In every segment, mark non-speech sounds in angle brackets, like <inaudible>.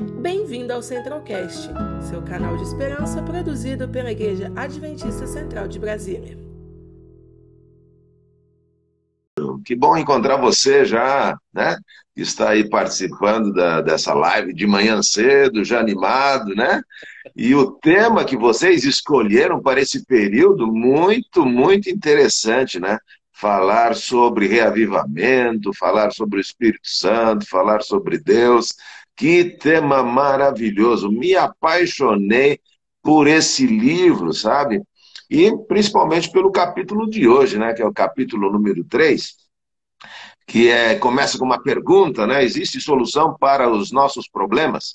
Bem-vindo ao Centralcast, seu canal de esperança produzido pela Igreja Adventista Central de Brasília. Que bom encontrar você já, né? Que está aí participando da, dessa live de manhã cedo, já animado, né? E o tema que vocês escolheram para esse período, muito, muito interessante, né? Falar sobre reavivamento, falar sobre o Espírito Santo, falar sobre Deus. Que tema maravilhoso! Me apaixonei por esse livro, sabe? E principalmente pelo capítulo de hoje, né? Que é o capítulo número 3, que é, começa com uma pergunta, né? Existe solução para os nossos problemas?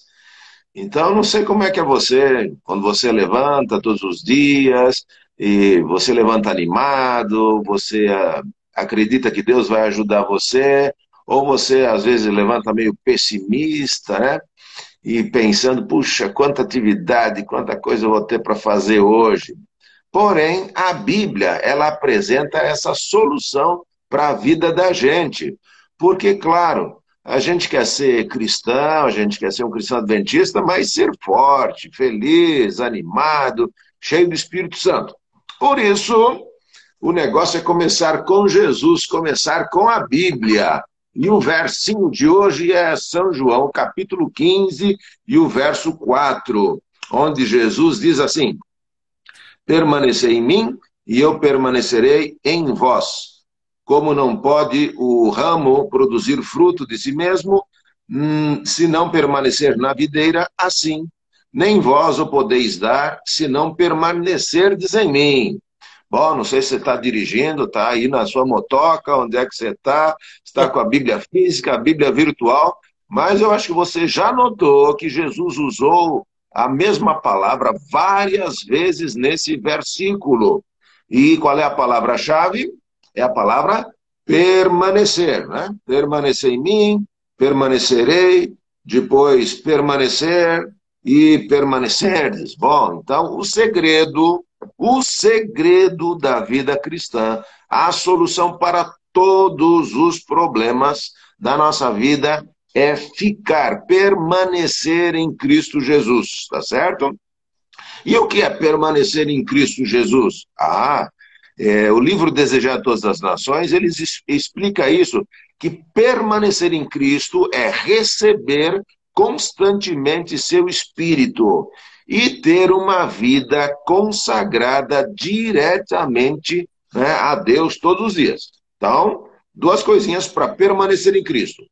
Então, não sei como é que é você, quando você levanta todos os dias, e você levanta animado, você ah, acredita que Deus vai ajudar você, ou você às vezes levanta meio pessimista, né? E pensando, puxa, quanta atividade, quanta coisa eu vou ter para fazer hoje. Porém, a Bíblia, ela apresenta essa solução para a vida da gente. Porque, claro, a gente quer ser cristão, a gente quer ser um cristão adventista, mas ser forte, feliz, animado, cheio do Espírito Santo. Por isso, o negócio é começar com Jesus, começar com a Bíblia. E o versinho de hoje é São João, capítulo 15, e o verso 4, onde Jesus diz assim: Permanecei em mim, e eu permanecerei em vós. Como não pode o ramo produzir fruto de si mesmo, hum, se não permanecer na videira, assim, nem vós o podeis dar, se não permanecerdes em mim. Bom, não sei se você está dirigindo, está aí na sua motoca, onde é que você está, está com a Bíblia física, a Bíblia virtual, mas eu acho que você já notou que Jesus usou a mesma palavra várias vezes nesse versículo. E qual é a palavra-chave? É a palavra permanecer, né? Permanecer em mim, permanecerei, depois permanecer e permanecerdes. Bom, então o segredo o segredo da vida cristã, a solução para todos os problemas da nossa vida é ficar, permanecer em Cristo Jesus, tá certo? E o que é permanecer em Cristo Jesus? Ah, é, o livro Desejado a Todas as Nações, ele explica isso, que permanecer em Cristo é receber constantemente seu Espírito e ter uma vida consagrada diretamente né, a Deus todos os dias. Então, duas coisinhas para permanecer em Cristo.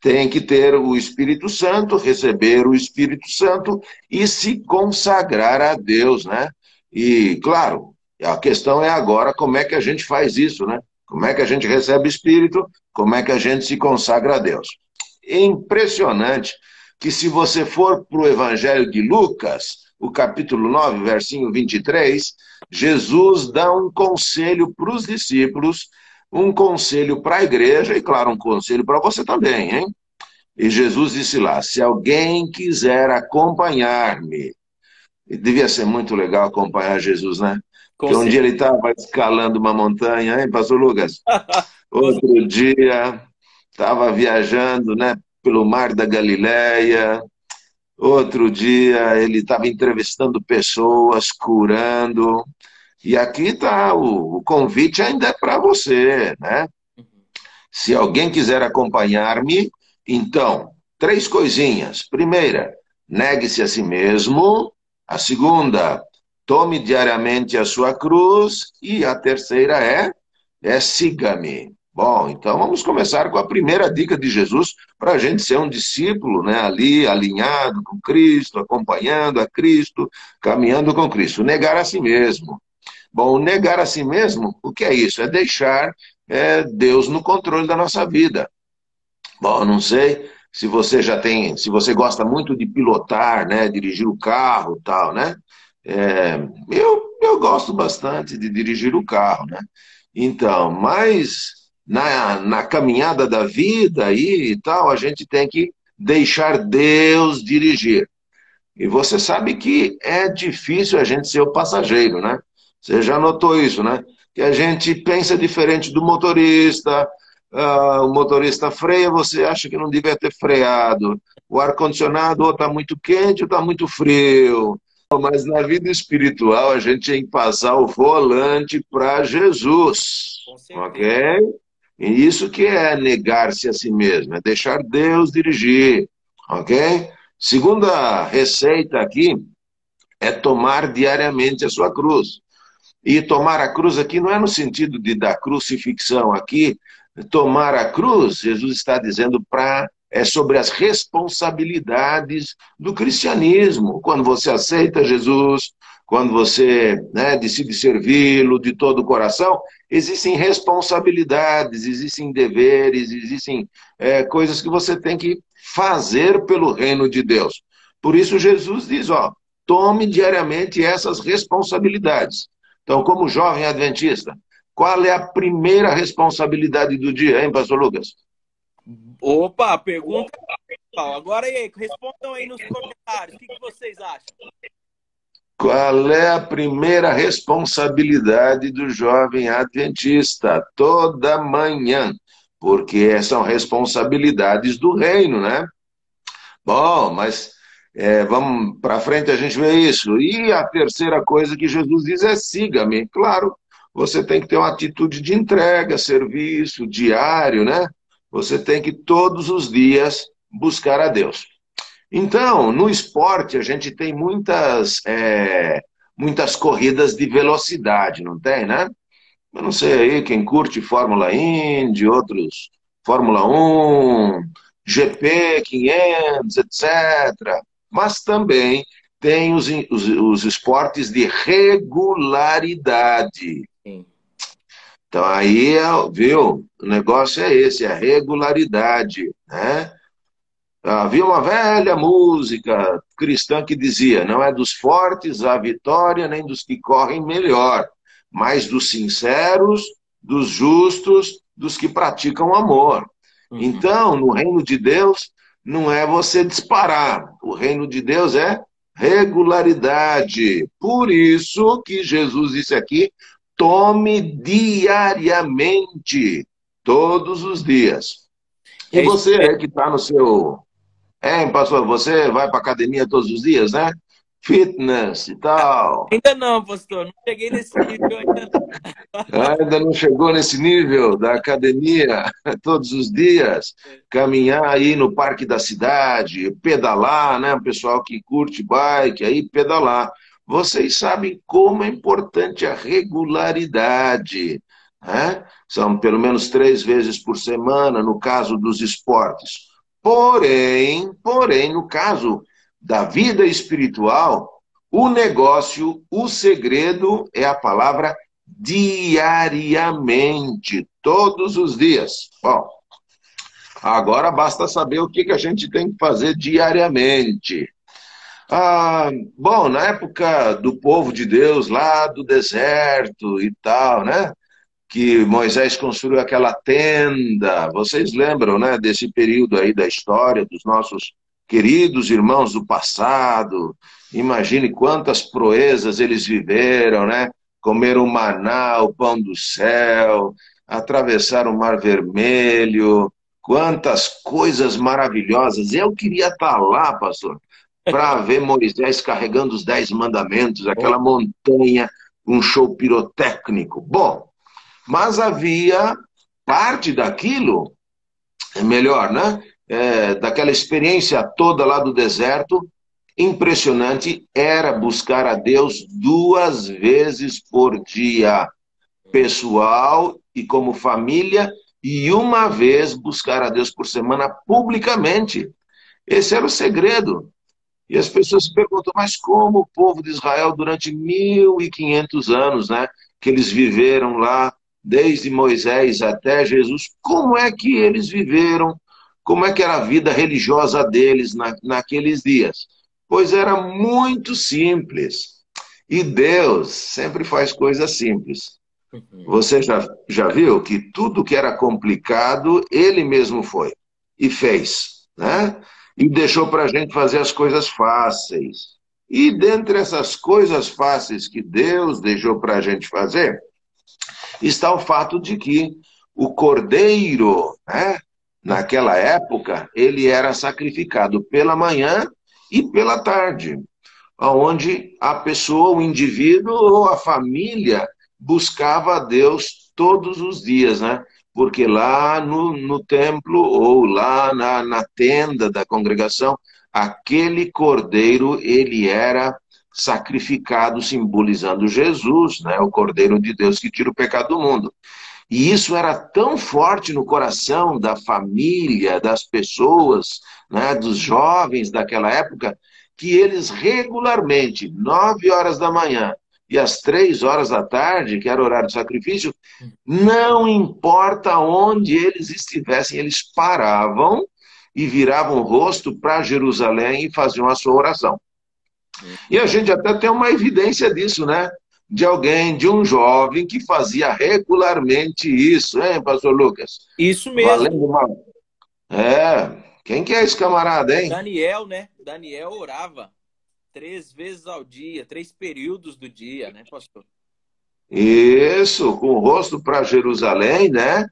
Tem que ter o Espírito Santo, receber o Espírito Santo e se consagrar a Deus, né? E, claro, a questão é agora como é que a gente faz isso, né? Como é que a gente recebe o Espírito, como é que a gente se consagra a Deus. Impressionante que se você for para o Evangelho de Lucas, o capítulo 9, versinho 23, Jesus dá um conselho para os discípulos, um conselho para a igreja e, claro, um conselho para você também, hein? E Jesus disse lá: se alguém quiser acompanhar-me, devia ser muito legal acompanhar Jesus, né? Porque um dia ele estava escalando uma montanha, hein, Pastor Lucas? <laughs> Outro dia estava viajando, né, pelo mar da Galileia. Outro dia ele estava entrevistando pessoas, curando. E aqui está, o, o convite ainda é para você, né? Se alguém quiser acompanhar-me, então, três coisinhas. Primeira, negue-se a si mesmo. A segunda, tome diariamente a sua cruz. E a terceira é, é siga-me. Bom, então vamos começar com a primeira dica de Jesus para a gente ser um discípulo, né, ali alinhado com Cristo, acompanhando a Cristo, caminhando com Cristo. Negar a si mesmo. Bom, negar a si mesmo, o que é isso? É deixar é, Deus no controle da nossa vida. Bom, não sei se você já tem, se você gosta muito de pilotar, né, dirigir o carro, tal, né? É, eu, eu gosto bastante de dirigir o carro, né? Então, mas na, na caminhada da vida aí e tal, a gente tem que deixar Deus dirigir. E você sabe que é difícil a gente ser o passageiro, né? Você já notou isso, né? Que a gente pensa diferente do motorista, uh, o motorista freia, você acha que não devia ter freado. O ar-condicionado ou está muito quente ou está muito frio. Mas na vida espiritual a gente tem que passar o volante para Jesus. Ok? E isso que é negar-se a si mesmo, é deixar Deus dirigir. Ok? Segunda receita aqui é tomar diariamente a sua cruz. E tomar a cruz aqui não é no sentido de da crucifixão aqui, tomar a cruz, Jesus está dizendo para é sobre as responsabilidades do cristianismo. Quando você aceita Jesus, quando você né, decide servi-lo de todo o coração, existem responsabilidades, existem deveres, existem é, coisas que você tem que fazer pelo reino de Deus. Por isso Jesus diz, ó, tome diariamente essas responsabilidades. Então, como jovem adventista, qual é a primeira responsabilidade do dia, hein, pastor Lucas? Opa, pergunta. Agora aí, respondam aí nos comentários. O que, que vocês acham? Qual é a primeira responsabilidade do jovem adventista? Toda manhã. Porque são responsabilidades do reino, né? Bom, mas é, vamos para frente a gente vê isso. E a terceira coisa que Jesus diz é siga-me. Claro, você tem que ter uma atitude de entrega, serviço, diário, né? Você tem que todos os dias buscar a Deus. Então, no esporte, a gente tem muitas, é, muitas corridas de velocidade, não tem, né? Eu não sei aí quem curte Fórmula Indy, outros Fórmula 1, GP 500, etc. Mas também tem os, os, os esportes de regularidade. Então aí, viu, o negócio é esse, é a regularidade, né? Havia uma velha música cristã que dizia: não é dos fortes a vitória, nem dos que correm melhor, mas dos sinceros, dos justos, dos que praticam amor. Uhum. Então, no reino de Deus, não é você disparar, o reino de Deus é regularidade. Por isso que Jesus disse aqui: tome diariamente, todos os dias. E você é que está no seu. É, pastor, você vai para academia todos os dias, né? Fitness e tal. Ainda não, pastor, não cheguei nesse nível ainda. ainda não chegou nesse nível da academia <laughs> todos os dias. Caminhar aí no parque da cidade, pedalar, né? O pessoal que curte bike, aí pedalar. Vocês sabem como é importante a regularidade. Né? São pelo menos três vezes por semana, no caso dos esportes. Porém, porém, no caso da vida espiritual, o negócio, o segredo é a palavra diariamente, todos os dias. Bom, agora basta saber o que, que a gente tem que fazer diariamente. Ah, bom, na época do povo de Deus, lá do deserto e tal, né? Que Moisés construiu aquela tenda. Vocês lembram, né? Desse período aí da história dos nossos queridos irmãos do passado. Imagine quantas proezas eles viveram, né? Comeram maná, o pão do céu, atravessaram o Mar Vermelho. Quantas coisas maravilhosas. Eu queria estar lá, pastor para ver Moisés carregando os dez mandamentos, aquela montanha, um show pirotécnico. Bom, mas havia parte daquilo, é melhor, né? É, daquela experiência toda lá do deserto, impressionante, era buscar a Deus duas vezes por dia, pessoal e como família, e uma vez buscar a Deus por semana publicamente. Esse era o segredo. E as pessoas se perguntam, mas como o povo de Israel, durante 1.500 anos, né, que eles viveram lá, desde Moisés até Jesus, como é que eles viveram? Como é que era a vida religiosa deles na, naqueles dias? Pois era muito simples. E Deus sempre faz coisas simples. Uhum. Você já, já viu que tudo que era complicado, ele mesmo foi e fez. Né? E deixou para a gente fazer as coisas fáceis. E dentre essas coisas fáceis que Deus deixou para a gente fazer, está o fato de que o cordeiro, né? naquela época, ele era sacrificado pela manhã e pela tarde, onde a pessoa, o indivíduo ou a família buscava a Deus todos os dias, né? Porque lá no, no templo ou lá na, na tenda da congregação, aquele cordeiro, ele era sacrificado, simbolizando Jesus, né? o Cordeiro de Deus que tira o pecado do mundo. E isso era tão forte no coração da família, das pessoas, né, dos jovens daquela época, que eles regularmente, nove horas da manhã e às três horas da tarde, que era o horário de sacrifício, não importa onde eles estivessem, eles paravam e viravam o rosto para Jerusalém e faziam a sua oração. E a gente até tem uma evidência disso, né? De alguém, de um jovem que fazia regularmente isso, hein, pastor Lucas? Isso mesmo. Uma... É, quem que é esse camarada, hein? Daniel, né? Daniel orava três vezes ao dia, três períodos do dia, né, pastor? Isso, com o rosto para Jerusalém, né?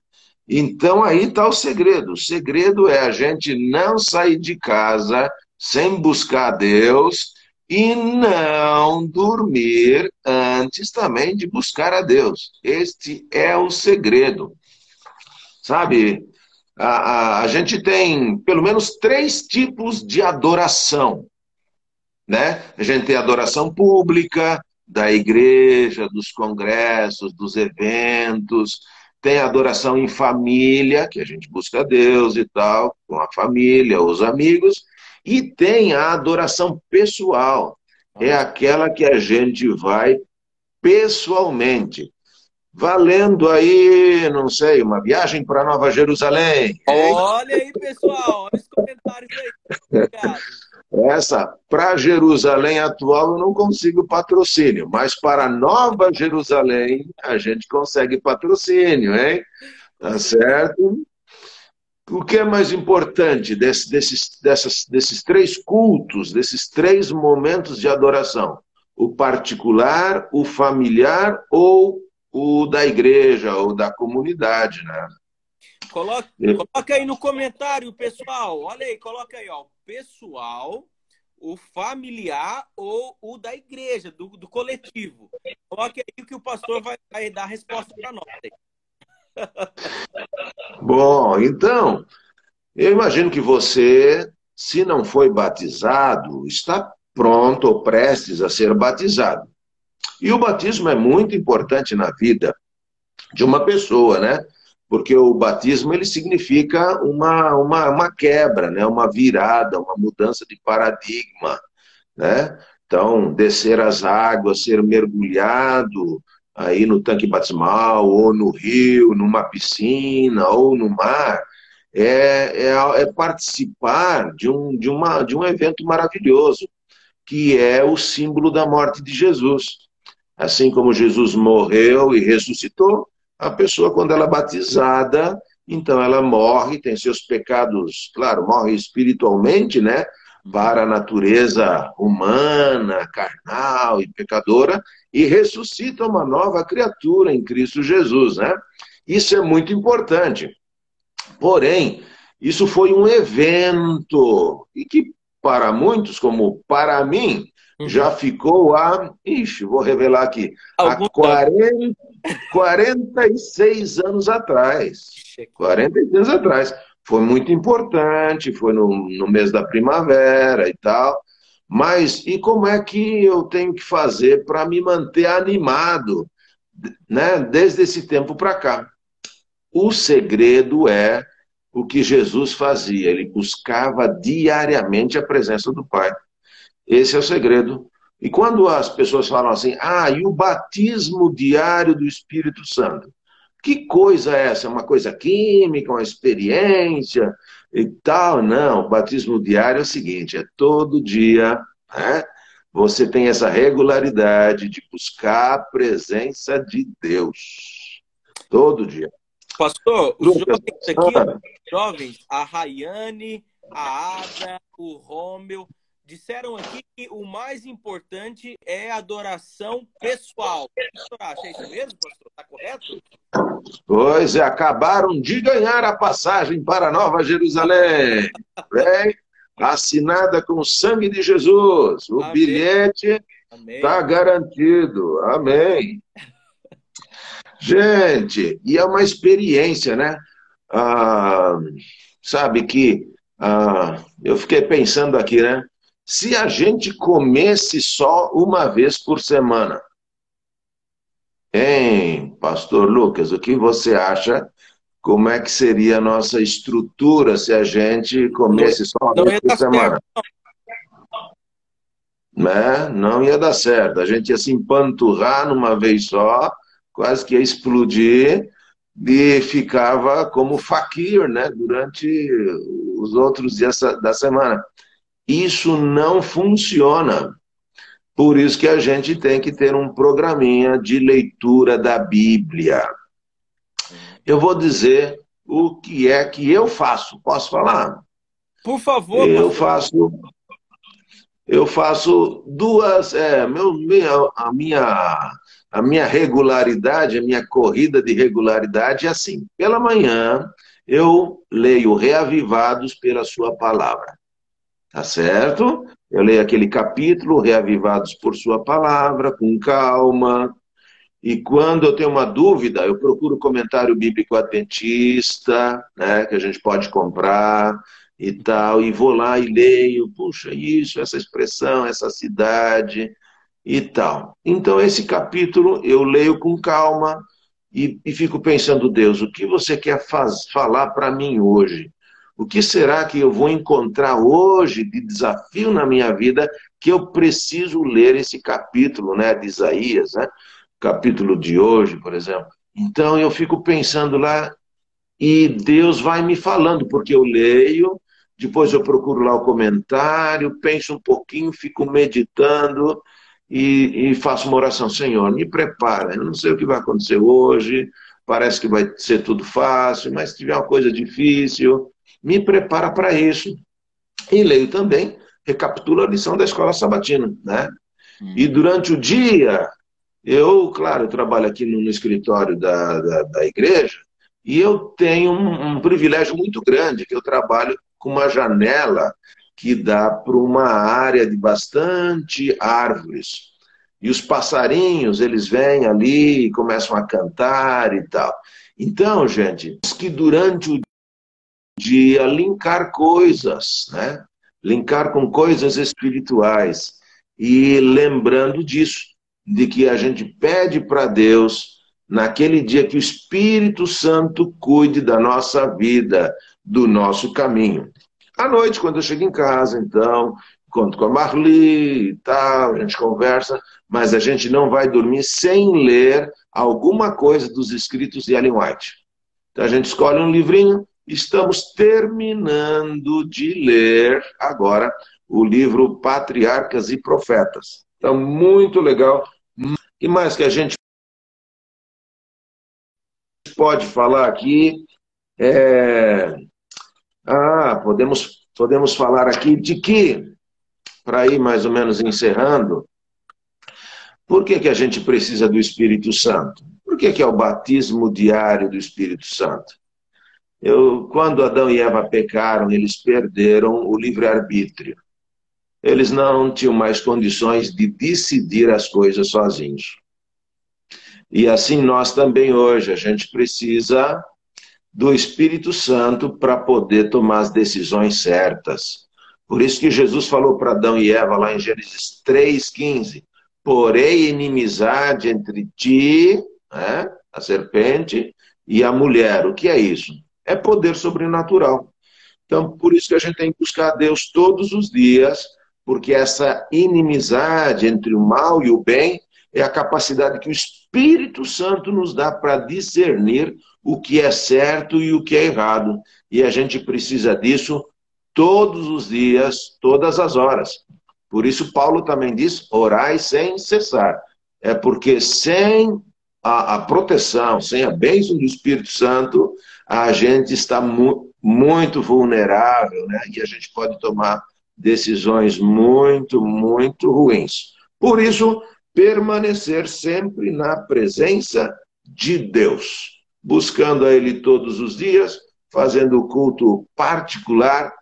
Então aí está o segredo. O segredo é a gente não sair de casa sem buscar Deus e não dormir antes também de buscar a Deus. Este é o segredo. Sabe, a, a, a gente tem pelo menos três tipos de adoração. Né? A gente tem adoração pública, da igreja, dos congressos, dos eventos, tem adoração em família, que a gente busca Deus e tal, com a família, os amigos, e tem a adoração pessoal, é aquela que a gente vai pessoalmente. Valendo aí, não sei, uma viagem para Nova Jerusalém. Olha aí, pessoal, olha os comentários aí. Obrigado. Essa, para Jerusalém atual, eu não consigo patrocínio, mas para Nova Jerusalém, a gente consegue patrocínio, hein? Tá certo? O que é mais importante desse, desses, dessas, desses três cultos, desses três momentos de adoração? O particular, o familiar ou o da igreja ou da comunidade, né? Coloca, coloca aí no comentário, pessoal. Olha aí, coloca aí, ó. Pessoal, o familiar ou o da igreja, do, do coletivo. Coloque aí que o pastor vai, vai dar a resposta para nós. <laughs> Bom, então, eu imagino que você, se não foi batizado, está pronto ou prestes a ser batizado. E o batismo é muito importante na vida de uma pessoa, né? Porque o batismo ele significa uma, uma, uma quebra, né? uma virada, uma mudança de paradigma. Né? Então, descer as águas, ser mergulhado aí no tanque batismal, ou no rio, numa piscina, ou no mar, é, é, é, participar de um, de, uma, de um evento maravilhoso, que é o símbolo da morte de Jesus. Assim como Jesus morreu e ressuscitou, a pessoa, quando ela é batizada, então ela morre, tem seus pecados, claro, morre espiritualmente, né? Para a natureza humana, carnal e pecadora, e ressuscita uma nova criatura em Cristo Jesus, né? Isso é muito importante. Porém, isso foi um evento e que para muitos, como para mim, uhum. já ficou há, ixi, vou revelar aqui, Algum há 40, 46 anos atrás. 46 anos atrás. Foi muito importante, foi no, no mês da primavera e tal. Mas e como é que eu tenho que fazer para me manter animado, né, desde esse tempo para cá? O segredo é o que Jesus fazia, ele buscava diariamente a presença do Pai. Esse é o segredo. E quando as pessoas falam assim, ah, e o batismo diário do Espírito Santo? Que coisa é essa? É uma coisa química, uma experiência? e tal. Não, o batismo diário é o seguinte: é todo dia, né? Você tem essa regularidade de buscar a presença de Deus. Todo dia. Pastor, os jovens aqui, jovens, a Rayane, a Ada, o Rômeo, disseram aqui que o mais importante é a adoração pessoal. O que o senhor acha? É isso mesmo, pastor? Está correto? Pois é, acabaram de ganhar a passagem para Nova Jerusalém. Bem, assinada com o sangue de Jesus. O Amém. bilhete está garantido. Amém. Gente, e é uma experiência, né? Ah, sabe que ah, eu fiquei pensando aqui, né? Se a gente comesse só uma vez por semana, hein, Pastor Lucas, o que você acha? Como é que seria a nossa estrutura se a gente comesse só uma vez por semana? Né? Não ia dar certo. A gente ia se empanturrar numa vez só quase que ia explodir e ficava como fakir, né, durante os outros dias da semana. Isso não funciona. Por isso que a gente tem que ter um programinha de leitura da Bíblia. Eu vou dizer o que é que eu faço. Posso falar? Por favor. Eu faço eu faço duas. É, meu, minha, a, minha, a minha regularidade, a minha corrida de regularidade é assim: pela manhã eu leio Reavivados pela Sua palavra. Tá certo? Eu leio aquele capítulo, Reavivados por Sua palavra, com calma. E quando eu tenho uma dúvida, eu procuro comentário bíblico adventista, né, que a gente pode comprar e tal, e vou lá e leio, puxa, isso, essa expressão, essa cidade e tal. Então, esse capítulo eu leio com calma e, e fico pensando, Deus, o que você quer faz, falar para mim hoje? O que será que eu vou encontrar hoje de desafio na minha vida que eu preciso ler esse capítulo, né, de Isaías, né? Capítulo de hoje, por exemplo. Então eu fico pensando lá e Deus vai me falando, porque eu leio, depois eu procuro lá o comentário, penso um pouquinho, fico meditando e, e, faço uma oração. Senhor, me prepara. Eu não sei o que vai acontecer hoje, parece que vai ser tudo fácil, mas se tiver uma coisa difícil, me prepara para isso. E leio também, recapitulo a lição da escola sabatina, né? Hum. E durante o dia, eu, claro, eu trabalho aqui no, no escritório da, da, da, igreja, e eu tenho um, um privilégio muito grande, que eu trabalho com uma janela que dá para uma área de bastante árvores. E os passarinhos, eles vêm ali e começam a cantar e tal. Então, gente, que durante o dia linkar coisas, né? Linkar com coisas espirituais. E lembrando disso, de que a gente pede para Deus, naquele dia que o Espírito Santo cuide da nossa vida, do nosso caminho. À noite, quando eu chego em casa, então, conto com a Marli e tal, a gente conversa, mas a gente não vai dormir sem ler alguma coisa dos escritos de Ellen White. Então a gente escolhe um livrinho, estamos terminando de ler agora o livro Patriarcas e Profetas. Então, muito legal. E mais que a gente pode falar aqui é, ah, podemos, podemos falar aqui de que, para ir mais ou menos encerrando, por que, que a gente precisa do Espírito Santo? Por que, que é o batismo diário do Espírito Santo? Eu, quando Adão e Eva pecaram, eles perderam o livre-arbítrio. Eles não tinham mais condições de decidir as coisas sozinhos. E assim nós também hoje, a gente precisa do Espírito Santo para poder tomar as decisões certas. Por isso que Jesus falou para Adão e Eva lá em Gênesis 3,15: Porém, inimizade entre ti, né, a serpente, e a mulher. O que é isso? É poder sobrenatural. Então, por isso que a gente tem que buscar Deus todos os dias, porque essa inimizade entre o mal e o bem é a capacidade que o Espírito Santo nos dá para discernir o que é certo e o que é errado. E a gente precisa disso todos os dias, todas as horas. Por isso, Paulo também diz: orai sem cessar. É porque sem a, a proteção, sem a bênção do Espírito Santo, a gente está mu muito vulnerável, né? E a gente pode tomar decisões muito, muito ruins. Por isso, permanecer sempre na presença de Deus, buscando a Ele todos os dias, fazendo o culto particular,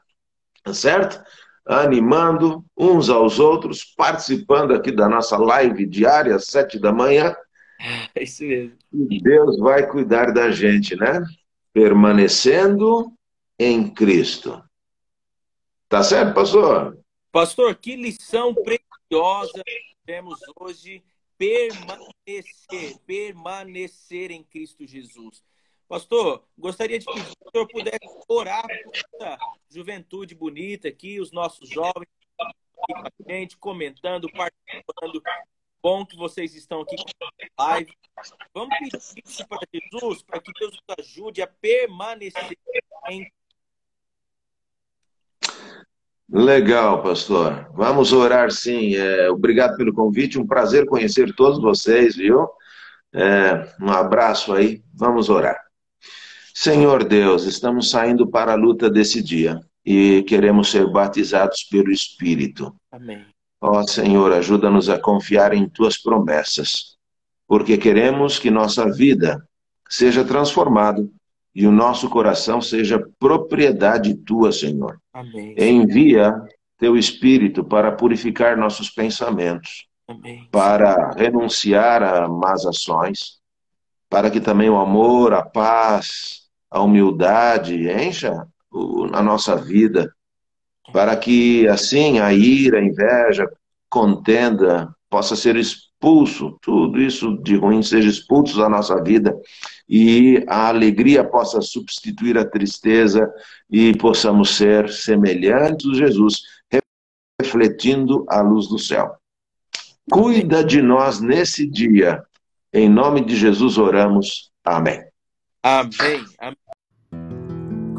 certo? Animando uns aos outros, participando aqui da nossa live diária, às sete da manhã. É isso mesmo. E Deus vai cuidar da gente, né? Permanecendo em Cristo. Tá certo, pastor? Pastor, que lição preciosa temos hoje permanecer, permanecer em Cristo Jesus. Pastor, gostaria de pedir que o senhor pudesse orar por essa juventude bonita aqui, os nossos jovens aqui com a gente, comentando, participando. Bom que vocês estão aqui com a live. Vamos pedir para Jesus, para que Deus nos ajude a permanecer em Legal, pastor. Vamos orar sim. É, obrigado pelo convite, um prazer conhecer todos vocês, viu? É, um abraço aí. Vamos orar. Senhor Deus, estamos saindo para a luta desse dia e queremos ser batizados pelo Espírito. Amém. Ó Senhor, ajuda-nos a confiar em tuas promessas, porque queremos que nossa vida seja transformada e o nosso coração seja propriedade tua, Senhor. Amém. Envia teu Espírito para purificar nossos pensamentos, Amém. para renunciar a más ações, para que também o amor, a paz, a humildade encha a nossa vida, para que assim a ira, a inveja, contenda possa ser expulso, tudo isso de ruim seja expulso da nossa vida e a alegria possa substituir a tristeza e possamos ser semelhantes a Jesus, refletindo a luz do céu. Cuida de nós nesse dia. Em nome de Jesus oramos. Amém. Amém. Amém.